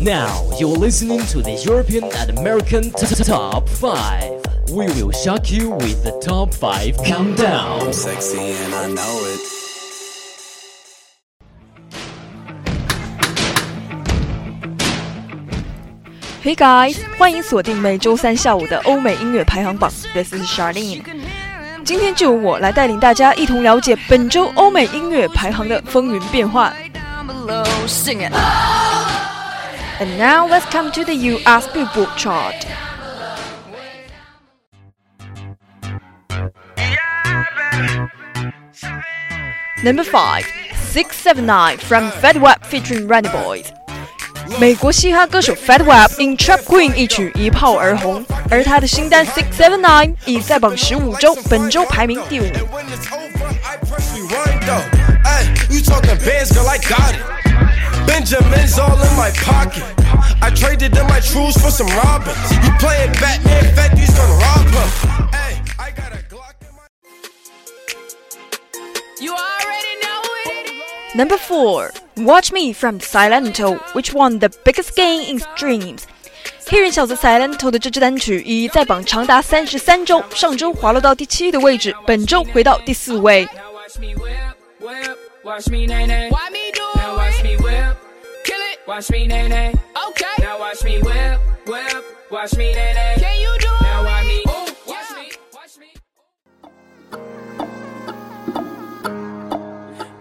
Now you're listening to the European and American t- t- Top 5. We will shock you with the Top 5 Countdown. Sexy and I know it. Hey guys，欢迎锁定每周三下午的欧美音乐排行榜。This is Charlene。今天就由我来带领大家一同了解本周欧美音乐排行的风云变幻。 Down below, sing it. And now let's come to the US Billboard chart. Number 5, 679 from Fetty Wap featuring Remy Boyz. 美国嘻哈歌手 Fetty Wap in Trap Queen 一曲一炮而红，而他的新单 Six Seven Nine 已在榜十五周，本周排名第五。Benjamin's all in my pocket. I traded in my truths for some robins. You playing Batman, Fetty's gonna rob him. Ay, I got a Glock in my. You already know it. Number four, Watch Me from Silento, which won the biggest gain in streams. 黑人小子 Silento 的这支单曲已在榜长达三十三周，上周滑落到第七的位置，本周回到第四位。 Now watch me whip, whip, watch me nay nay. Why me do Now Watch me whip, Kill it. watch me nay nay. Okay. Now watch me whip, whip, watch me nay nay. Can you do Now it? watch me, Ooh, watch yeah. me, watch me.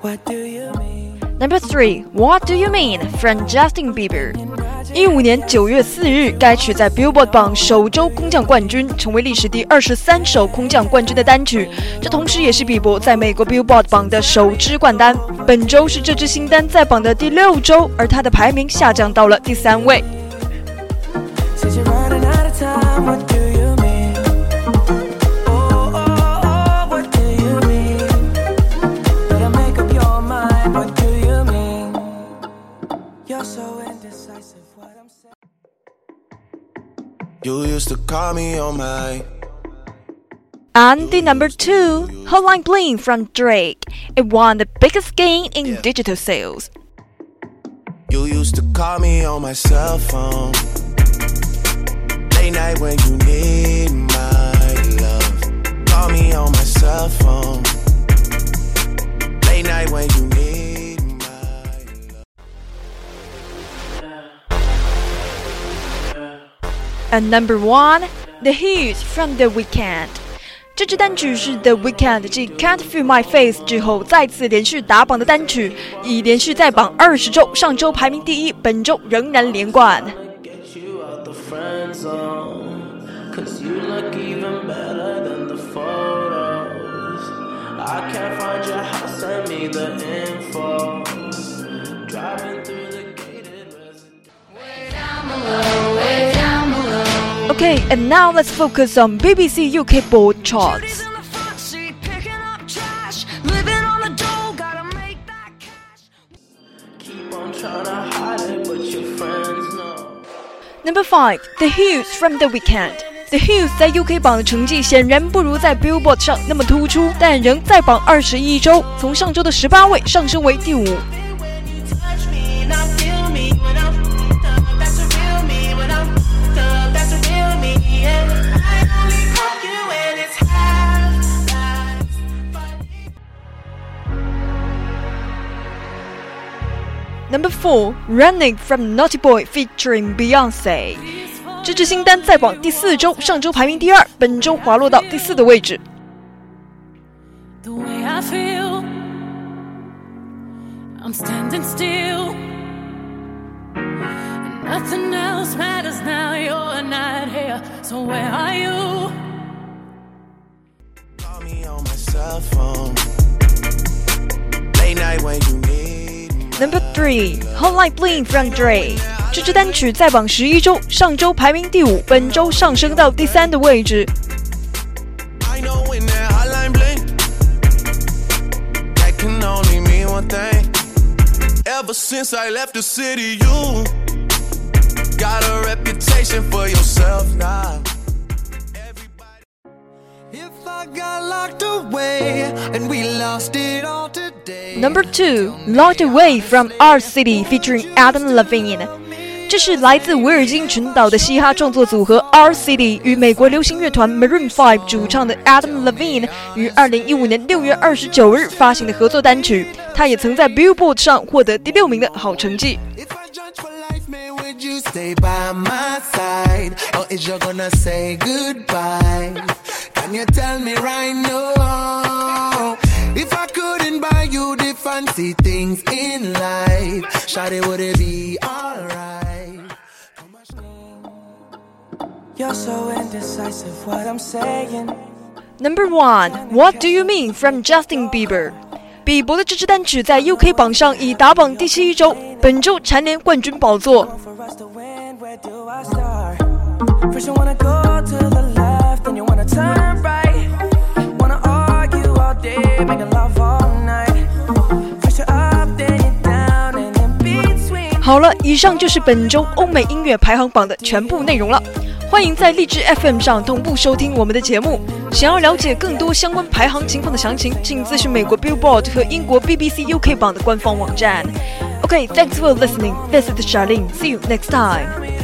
What do you mean? Number three, What Do You Mean from Justin Bieber。一五年九月四日，该曲在 Billboard 榜首周空降冠军，成为历史第二十三首空降冠军的单曲。这同时也是比伯在美国 Billboard 榜的首支冠单。本周是这支新单在榜的第六周，而它的排名下降到了第三位。You used to call me on my. And the number two, Hotline Bling from Drake. It won the biggest gain in Yeah. digital sales. You used to call me on my cell phone. Late night when you need my love. Call me on my cell phone. Late night when you need And number one, The Hills from The Weeknd。这支单曲是 The Weeknd 继《Can't Feel My Face》之后再次连续打榜的单曲，已连续在榜二十周，上周排名第一，本周仍然连冠。I can't find your house, send me the info. Okay, and now let's focus on BBC UK board charts. Number five, The Hills from The Weeknd. The Hills 在 UK 榜的成绩显然不如在 Billboard 上那么突出，但仍在榜二十一周，从上周的十八位上升为第五。Number four, Running from Naughty Boy featuring Beyonce。这支新单在榜第四周，上周排名第二，本周滑落到第四的位置。 The way I feel, I'm standing still. And nothing else matters now, you're not here. So where are you? Call me on my cell phone. when you need me. Number three, Hotline Bling from Dre。这支单曲在榜十一周，上周排名第五，本周上升到第三的位置。Ever since I left the city, you got a reputation for yourself now. Everybody. If I got locked away and we lost it all. Number two, Locked Away from R City featuring Adam Levine。这是来自维尔京群岛的嘻哈创作组合 R City 与美国流行乐团 Maroon Five 主唱的 Adam Levine 于二零一五年六月二十九日发行的合作单曲。他也曾在 Billboard 上获得第六名的好成绩。would you tell me right now? If I couldn't buy you the fancy things in life, Shawty, would it be alright? You're so indecisive, what I'm saying. Number one, What Do You Mean from Justin Bieber。比伯的这支单曲在 UK 榜上已打榜第七周，本周蝉联冠军宝座。 For us to win, where do I start? First you wanna go to the left, then you wanna turn right. 好了，以上就是本周欧美音乐排行榜的全部内容了。欢迎在荔枝 FM 上同步收听我们的节目。想要了解更多相关排行情况的详情，请咨询美国 Billboard 和英国 BBC UK 榜的官方网站。OK，thanks、for listening. This is Charlene. See you next time.